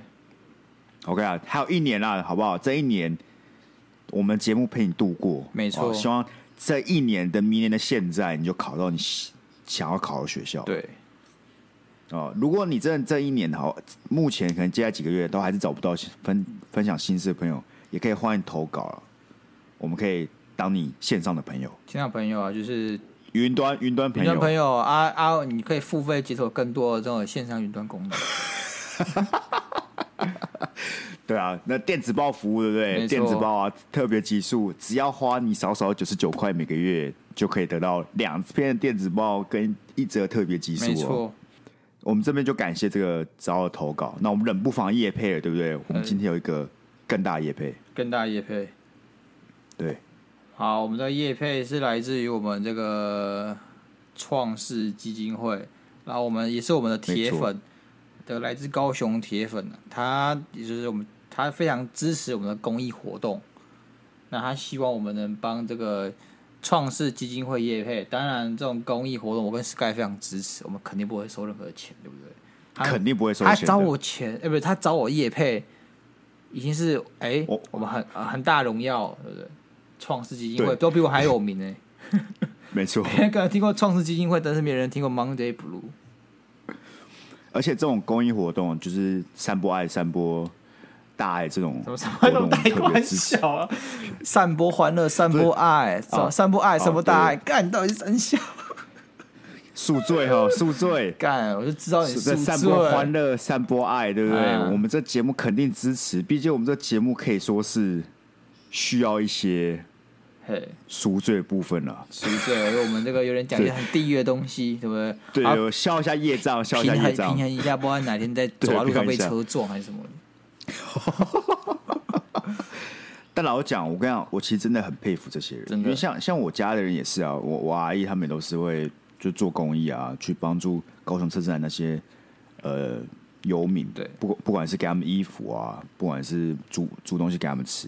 okay. okay、啊，还有一年啦，好不好？这一年我们节目陪你度过，没错。希望这一年的明年的现在，你就考到你想要考的学校。对。哦，如果你真的这一年好，目前可能接下来几个月都还是找不到分分享心事的朋友。也可以欢迎投稿，我们可以当你线上的朋友。线上朋友啊，就是云端云端朋友。云端朋友啊啊，你可以付费解锁更多的这种线上云端功能。对啊，那电子报服务对不对？电子报啊，特别集数，只要花你少少九十九块每个月，就可以得到两篇电子报跟一则特别集数。没错，我们这边就感谢这个找我投稿。那我们冷不防夜配了，对不对？我们今天有一个更大夜配。更大夜配，对，好，我们的业配是来自于我们这个创世基金会，然后我们也是我们的铁粉的，来自高雄铁粉，他也就是我们，他非常支持我们的公益活动，那他希望我们能帮这个创世基金会业配，当然这种公益活动我跟 Sky 非常支持，我们肯定不会收任何钱，对不对？他肯定不会收钱，他找我钱，哎，不是他找我业配。已经是哎，欸 oh. 我们很很大荣耀，对不对？创世基金会都比我还有名呢。没错，没人听过创世基金会，但是没人听过 Monday Blue。而且这种公益活动就是散播爱、散播大爱这种，什么什么开玩笑啊！散播欢乐、散播爱，散播爱、散播大爱，干到底是真笑。宿醉哈，宿醉 干，我就知道你在散播欢乐、散播爱，对不对？嗯、我们这节目肯定支持，毕竟我们这节目可以说是需要一些嘿赎罪的部分了。赎罪，因为我们这个有点讲一些很地狱的东西，对不对？对，有消一下业障，消一下业障，平衡一下，不然哪天在走在路上被车撞还是什么。但老实讲，我跟你讲，我其实真的很佩服这些人，因为像像我家的人也是啊，我我阿姨他们也都是会。就做公益啊，去帮助高雄车站那些呃游民，对，不不管是给他们衣服啊，不管是煮煮东西给他们吃，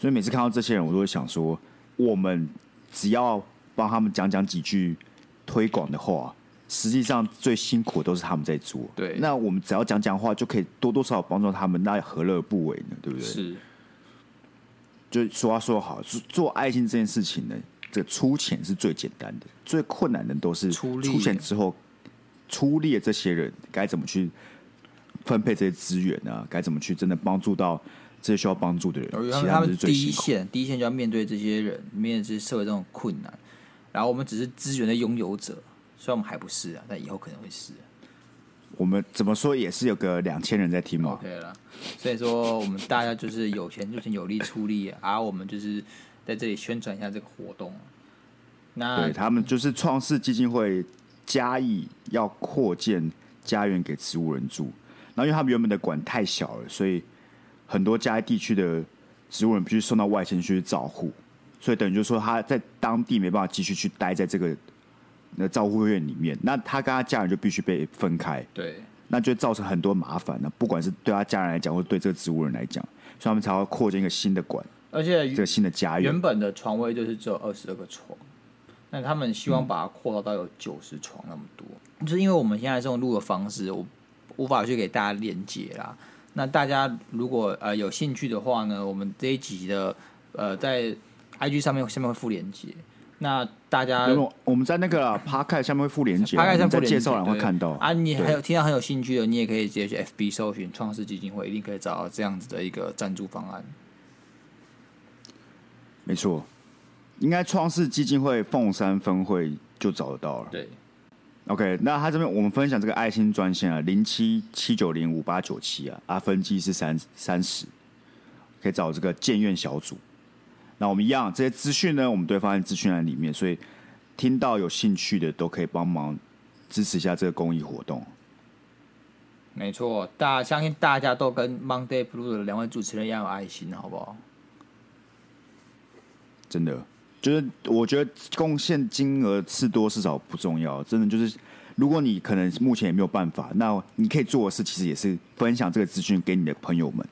所以每次看到这些人，我都会想说，我们只要帮他们讲讲几句推广的话，实际上最辛苦的都是他们在做。对，那我们只要讲讲话，就可以多多少少帮助他们，那何乐而不为呢？对不对？是。就说话说好，做做爱心这件事情呢，这个出钱是最简单的，最困难的都是出钱之后出力的这些人该怎么去分配这些资源啊？该怎么去真的帮助到这些需要帮助的人？其实他们是最第一线，第一线就要面对这些人，面对这些社会这种困难。然后我们只是资源的拥有者，虽然我们还不是啊，但以后可能会是。我们怎么说也是有个两千人在听嘛。OK 了，所以说我们大家就是有钱就请有力出力，而我们就是在这里宣传一下这个活动。那对他们就是创世基金会嘉义要扩建家园给植物人住，然后因为他们原本的馆太小了，所以很多嘉义地区的植物人必须送到外县去照护，所以等于就是说他在当地没办法继续去待在这个。那照护院里面，那他跟他家人就必须被分开，对，那就造成很多麻烦。那不管是对他家人来讲，或者对这个植物人来讲，所以他们才会扩建一个新的馆，而且这个新的家园。原本的床位就是只有二十二个床，那他们希望把它扩大到有九十床那么多。嗯、就是因为我们现在这种录的方式，我无法去给大家连接啦。那大家如果呃有兴趣的话呢，我们这一集的呃在 IG 上面下面会附连接。那大家，我们在那个 Podcast 下面会附链接，Podcast 上面介绍栏会看到啊。你还有听到很有兴趣的，你也可以直接去 FB 搜寻创世基金会，一定可以找到这样子的一个赞助方案。没错，应该创世基金会凤山分会就找得到了。对，OK，那他这边我们分享这个爱心专线啊，零七七九零五八九七啊，啊分机是三三十，可以找这个建院小组。那我们一样，这些资讯呢，我们都会放在资讯栏里面，所以听到有兴趣的都可以帮忙支持一下这个公益活动。没错，大相信大家都跟 Monday Blue 的两位主持人一样有爱心，好不好？真的，就是我觉得贡献金额是多是少不重要，真的就是，如果你可能目前也没有办法，那你可以做的事其实也是分享这个资讯给你的朋友们。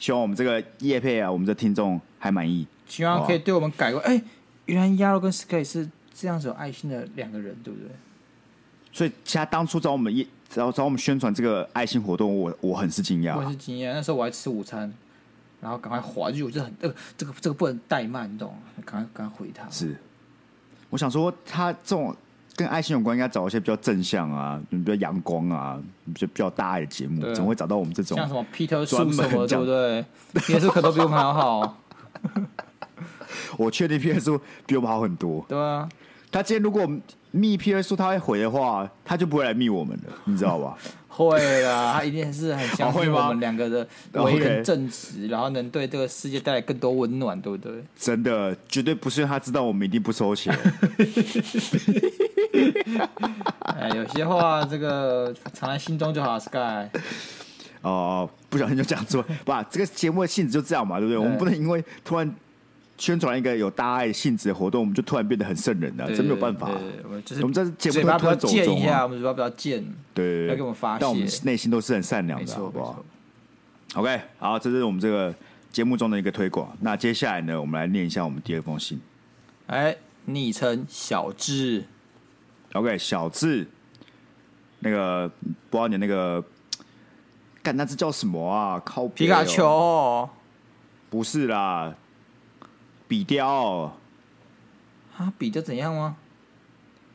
希望我们这个叶配啊，我们的听众还满意。希望可以对我们改过。哎、欸，原来鸭肉跟 Sky 是这样子有爱心的两个人，对不对？所以，其实当初找我们一找找我们宣传这个爱心活动，我我很是惊讶。我是惊讶，那时候我还吃午餐，然后赶快滑，就我觉得很这个这个这个不能怠慢，你懂？赶快赶快回他。是，我想说，他这种跟爱心有关，应该找一些比较正向啊，比较阳光啊，比较比较大爱的节目，怎么会找到我们这种？像什么 Peter 树什么，对不对？Peter 树可都比我们还好。我确定 P S 比我们好很多。对啊，他今天如果密 P S 他会回的话，他就不会来密我们了，你知道吧？会啦，他一定是很相信我们两个的为人正直，然后能对这个世界带来更多温暖，对不对？真的，绝对不是因为他知道我们一定不收钱。哎，有些话这个藏在心中就好，Sky。哦，不小心就讲错，不，这个节目的性质就这样嘛，对不对？对我们不能因为突然。宣传一个有大爱性质的活动，我们就突然变得很圣人了，真没有办法。我们就是我们这节目比较贱一下，我们嘴巴比较贱，对，要给我们发泄。但我们内心都是很善良的，好不好？OK，好，这是我们这个节目中的一个推广。那接下来呢，我们来念一下我们第二封信。哎，昵称小智，OK，小智，那个不知道你那个，干那只叫什么啊？靠皮卡丘？不是啦。比雕啊，比雕怎样吗？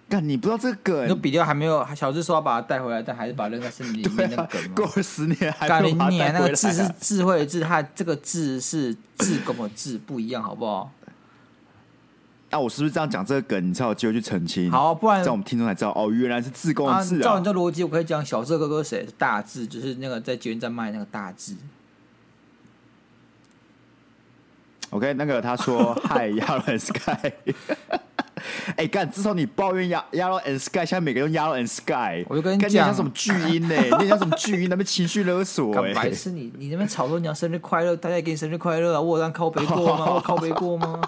干，你不知道这个梗？那比雕还没有，小智说要把它带回来，但还是把它扔在森林里面那个梗吗？过了十年还没有把它带回来。那个字是智慧的智，它这个字是智工的智，不一样，好不好？那、啊、我是不是这样讲这个梗，你才有机会去澄清？好，不然在我们听众才知道哦，原来是志工的志啊！照你这逻辑，我可以讲小智哥哥谁？是大智，就是那个在捷运站卖那个大智。OK，那个他说嗨，Yellow and Sky。哎，干，自从你抱怨 Yellow and Sky，现在每个人用 Yellow and Sky，我就跟你讲，你像什么巨婴呢？你像什么巨婴？那边情绪勒索？哎，白痴你！你那边吵说你要生日快乐，大家也给你生日快乐啊！我有让靠背过吗？我靠背过吗？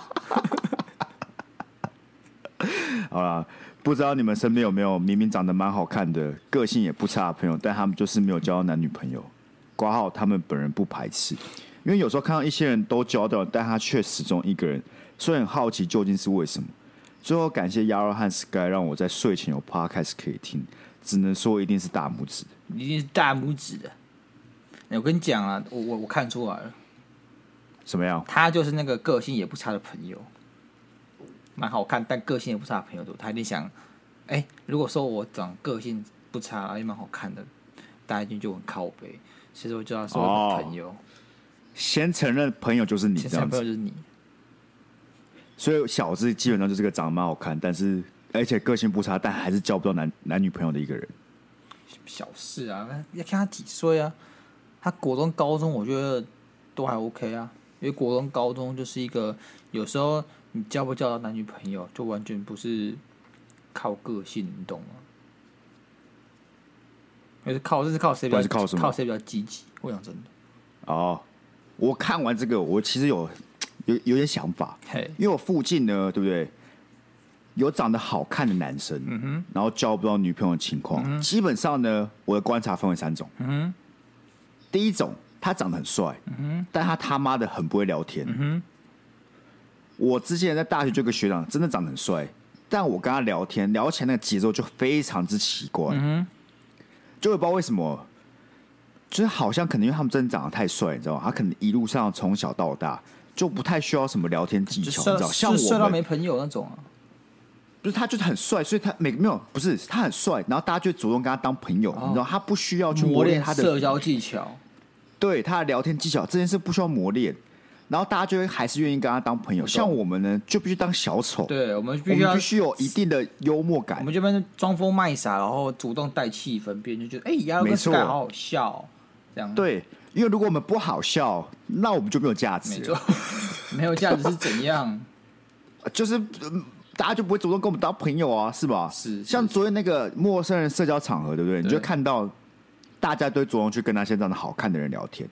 好啦，不知道你们身边有没有明明长得蛮好看的，个性也不差的朋友，但他们就是没有交到男女朋友。挂号，他们本人不排斥。因为有时候看到一些人都交到，但他却始终一个人，所以很好奇究竟是为什么。最后感谢鸭肉和 Sky 让我在睡前有 Podcast 可以听，只能说一定是大拇指，一定是大拇指的。我跟你讲啊，我我我看出来了，什么样？他就是那个个性也不差的朋友，蛮好看，但个性也不差的朋友，他一定想，哎、欸，如果说我长个性不差，也蛮好看的，大家一定就很靠北。其实我就要说朋友，哦、先承认朋友就是你，先承认朋友就是你。所以小子基本上就是个长得蛮好看，但是而且个性不差，但还是交不到男男女朋友的一个人。小事啊，要看他几岁啊？他国中、高中，我觉得都还 OK 啊。因为国中、高中就是一个有时候你交不交到男女朋友，就完全不是靠个性，你懂吗？还是靠，这是靠谁比较？靠什么？靠谁比较积极？我讲真的。哦，我看完这个，我其实有。有有点想法.因为我附近呢，对不对？有长得好看的男生，然后交不到女朋友的情况，嗯，基本上呢，我的观察分为三种。嗯哼，第一种，他长得很帅，嗯哼，但他他妈的很不会聊天。我之前在大学就有个学长，真的长得很帅，但我跟他聊天聊起来那个节奏就非常之奇怪，嗯，就也不知道为什么，就是好像可能因为他们真的长得太帅，你知道吗？他可能一路上从小到大。就不太需要什么聊天技巧，你知道？像我帅到没朋友那种啊，不是他就是很帅，所以他没没有不是他很帅，然后大家就主动跟他当朋友，哦、你知道？他不需要去磨练他的社交技巧，对他的聊天技巧这件事不需要磨练，然后大家就会还是愿意跟他当朋友。像我们呢，就必须当小丑，对我们必须要必须有一定的幽默感，我们这边装疯卖傻，然后主动带气氛，别人就觉得哎，呀，没错，好好笑，这样对。因为如果我们不好笑，那我们就没有价值。没错，没有价值是怎样？就是大家就不会主动跟我们当朋友啊，是吧？是。像昨天那个陌生人社交场合，对不对？对，你就看到大家都主动去跟那些长得好看的人聊天，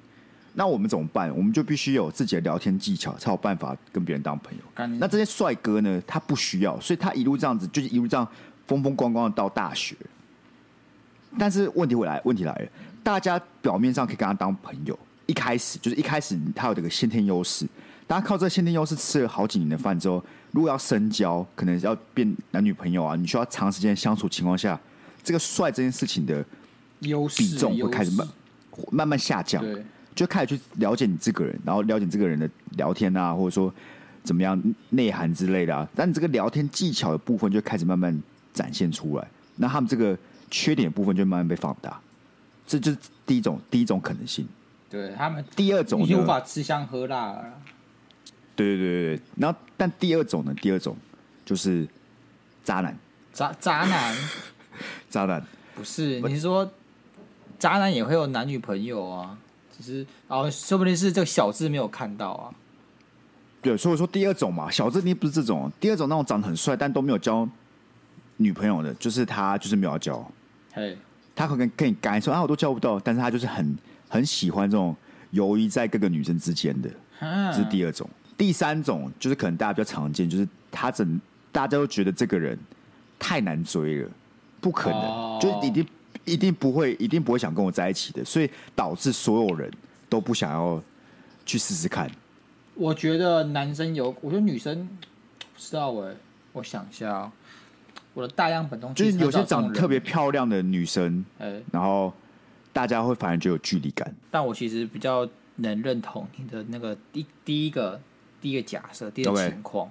那我们怎么办？我们就必须有自己的聊天技巧，才有办法跟别人当朋友。那这些帅哥呢？他不需要，所以他一路这样子，就是一路这样风风光光的到大学。但是问题回来，问题来了。大家表面上可以跟他当朋友，一开始就是一开始他有这个先天优势，大家靠这个先天优势吃了好几年的饭之后，如果要深交，可能要变男女朋友啊，你需要长时间相处情况下，这个帅这件事情的优势比重会开始慢慢慢下降，就开始去了解你这个人，然后了解这个人的聊天啊，或者说怎么样内涵之类的啊，但你这个聊天技巧的部分就开始慢慢展现出来，那他们这个缺点的部分就慢慢被放大。这就是第一种，第一种可能性。对他们，第二种你无法吃香喝辣了。对对对对，然后但第二种呢？第二种就是渣男。渣渣男，渣男不是？你是说渣男也会有男女朋友啊？只是哦，说不定是这个小智没有看到啊。对，所以说第二种嘛，小智你不是这种。第二种那种长得很帅但都没有交女朋友的，就是他就是没有交。嘿。他可能跟你干说啊，我都交不到，但是他就是很很喜欢这种游移在各个女生之间的，这是第二种。第三种就是可能大家比较常见，就是他整大家都觉得这个人太难追了，不可能，哦、就一定一定不会，一定不会想跟我在一起的，所以导致所有人都不想要去试试看。我觉得男生有，我觉得女生不知道哎，我想一下、哦。我的大样本中就是有些长得特别漂亮的女生，欸，然后大家会反而就有距离感。但我其实比较能认同你的那个第第一个第一个假设，第一个情况.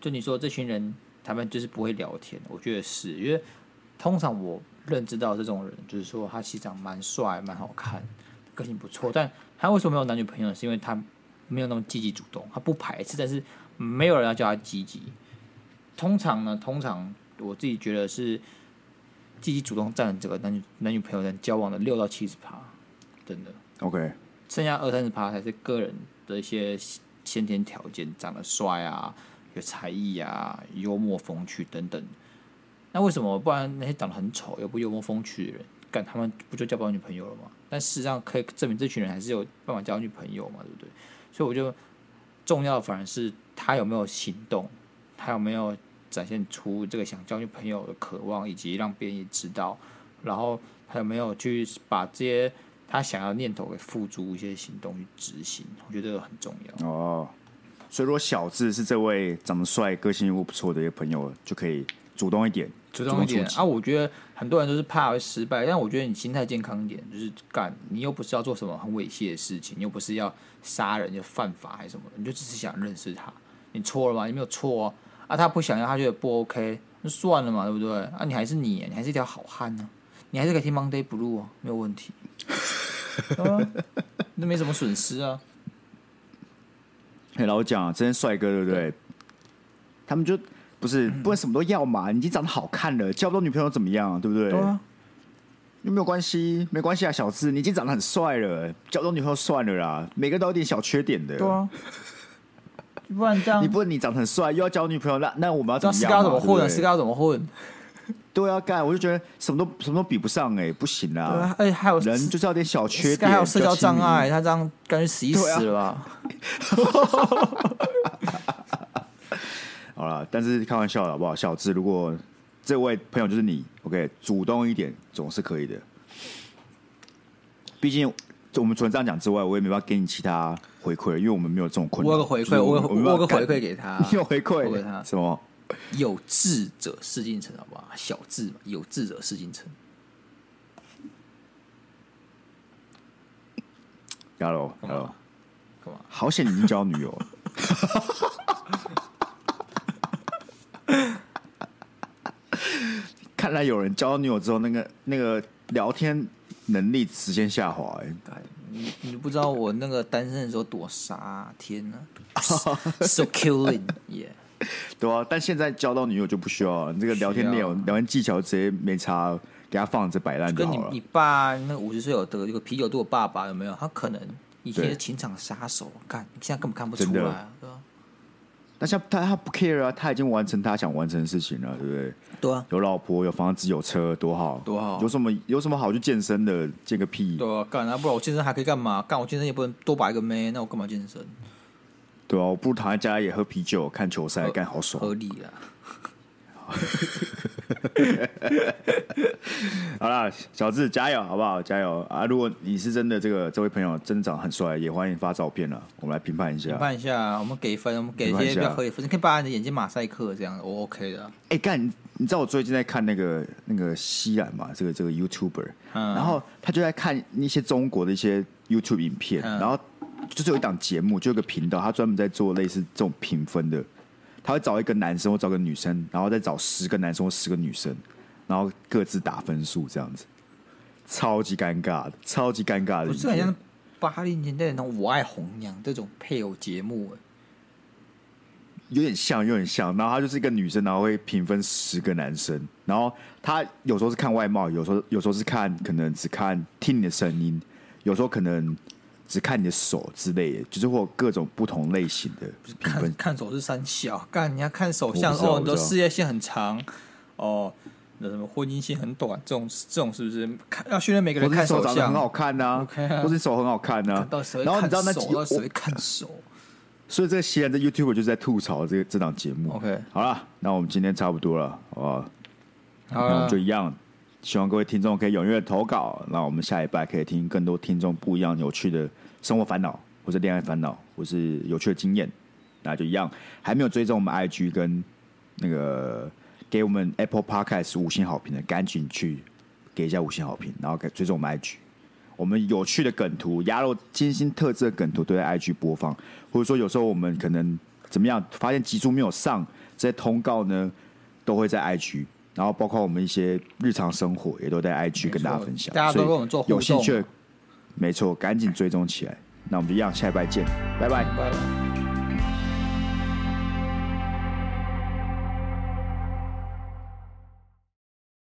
就你说这群人他们就是不会聊天，我觉得是因为通常我认知到这种人，就是说他其实长蛮帅、蛮好看，个性不错，但他为什么没有男女朋友？是因为他没有那么积极主动，他不排斥，但是没有人要叫他积极。通常呢，通常。我自己觉得是积极主动占这个男女男女朋友的交往的六到七十趴，真的。OK，剩下二三十趴才是个人的一些先天条件，长得帅啊，有才艺啊，幽默风趣等等。那为什么不然那些长得很丑又不幽默风趣的人，干他们不就交不到女朋友了吗？但事实上可以证明这群人还是有办法交女朋友嘛，对不对？所以我就重要的反而是他有没有行动，他有没有。展现出这个想交女朋友的渴望，以及让别人也知道，然后他有没有去把这些他想要念头给付诸一些行动去执行？我觉得这个很重要。哦，所以如果小智是这位长得帅、个性又不错的一个朋友，就可以主动一点，主动一点啊！我觉得很多人都是怕会失败，但我觉得你心态健康一点，就是干，你又不是要做什么很猥亵的事情，你又不是要杀人就犯法还是什么，你就只是想认识他，你错了吗？你没有错啊！啊，他不想要，他觉得不 OK，那算了嘛，对不对？啊，你还是你，你还是一条好汉呢、啊，你还是可以听 Monday Blue 啊，没有问题，那没什么损失啊。嘿，老蒋啊，这些帅哥对不对？对他们就不是不管什么都要嘛？你已经长得好看了，交不到女朋友怎么样？对不对？对啊，又没有关系，没关系啊，小智，你已经长得很帅了，交不到女朋友算了啦。每个都有点小缺点的，对啊。不然这样，你不能你长得很帅，又要交女朋友，那那我们要怎么样？要怎么混？怎么混？对啊，干，我就觉得什么都什么都比不上哎、欸，不行啊！哎，还有人就是要点小缺点，还有社交障碍，他这样感觉死一死了吧。好了，但是开玩笑的好不好？小智，如果这位朋友就是你，OK，主动一点总是可以的。毕竟，我们除了这样讲之外，我也没办法给你其他回馈，因为我们没有这种困难。我有个回馈，我有我有个回馈给他，你有回馈给他什么？有志者事竟成，好不好？小智嘛，有志者事竟成。Hello，Hello，干嘛？好险你已经交女友了。看来有人交女友之后，那个那个聊天能力直线下滑。哎，你你不知道我那个单身的时候多傻啊！天哪，so killing，yeah。对啊，但现在交到女友就不需要了。你这个聊天内容、聊天技巧直接没差，给他放着摆烂就好了。跟你你爸那五十岁有得这个啤酒肚的爸爸有没有？他可能以前是情场杀手，干现在根本看不出来啊，对吧？但像他他不 care 啊，他已经完成他想完成的事情了，对不对？对啊，有老婆有房子有车，多好多好。有什么有什么好去健身的？健个屁！对啊，干啊，不然我健身还可以干嘛？干我健身也不能多把一个妹，那我干嘛健身？对啊，我不如躺在家里也喝啤酒看球赛，干好爽。合理啊！好了，小智加油，好不好？加油啊！如果你是真的这个这位朋友真的长很帅，也欢迎发照片了，我们来评判一下。评判一下，我们给分，我们给一些比较合理分。你可以把你的眼睛马赛克这样，我 OK 的。哎、欸，干，你你知道我最近在看那个那个西兰嘛？这个这个 YouTuber，、嗯、然后他就在看一些中国的一些 YouTube 影片，嗯、然后。就是有一档节目，就有个频道，他专门在做类似这种评分的。他会找一个男生或找个女生，然后再找十个男生或十个女生，然后各自打分数，这样子，超级尴尬的，超级尴尬的。不是很像八零年代的那种《我爱红娘》这种配偶节目，有点像，有点像。然后他就是一个女生，然后会评分十个男生，然后他有时候是看外貌，有时候有时候是看可能只看听你的声音，有时候可能。只看你的手之类的，就是或各种不同类型的评分。看看手是三小，干你要看手相哦，你的事业线很长哦，那什么婚姻线很短，这种这种是不是？看要训练每个人看手长相很好看呐、啊，okay、啊或是手很好看呐、啊。然后你知道那几个谁会看手？所以这个西安的 YouTuber 就是在吐槽这个这档节目。OK，好了，那我们今天差不多了，好不好？好，那我们就一样。希望各位听众可以踊跃投稿，那我们下一拜可以听更多听众不一样有趣的生活烦恼，或是恋爱烦恼，或是有趣的经验。那就一样，还没有追踪我们 IG 跟那个给我们 Apple Podcast 五星好评的，赶紧去给一下五星好评，然后给追踪我们 IG。我们有趣的梗图、鸭肉精心特制的梗图都在 IG 播放，或者说有时候我们可能怎么样，发现集数没有上，这些通告呢都会在 IG。然后包括我们一些日常生活也都在 IG 跟大家分享，大家都跟我们做互动，有兴趣，没错，赶紧追踪起来。那我们就一样，下一拜见，拜拜，拜拜。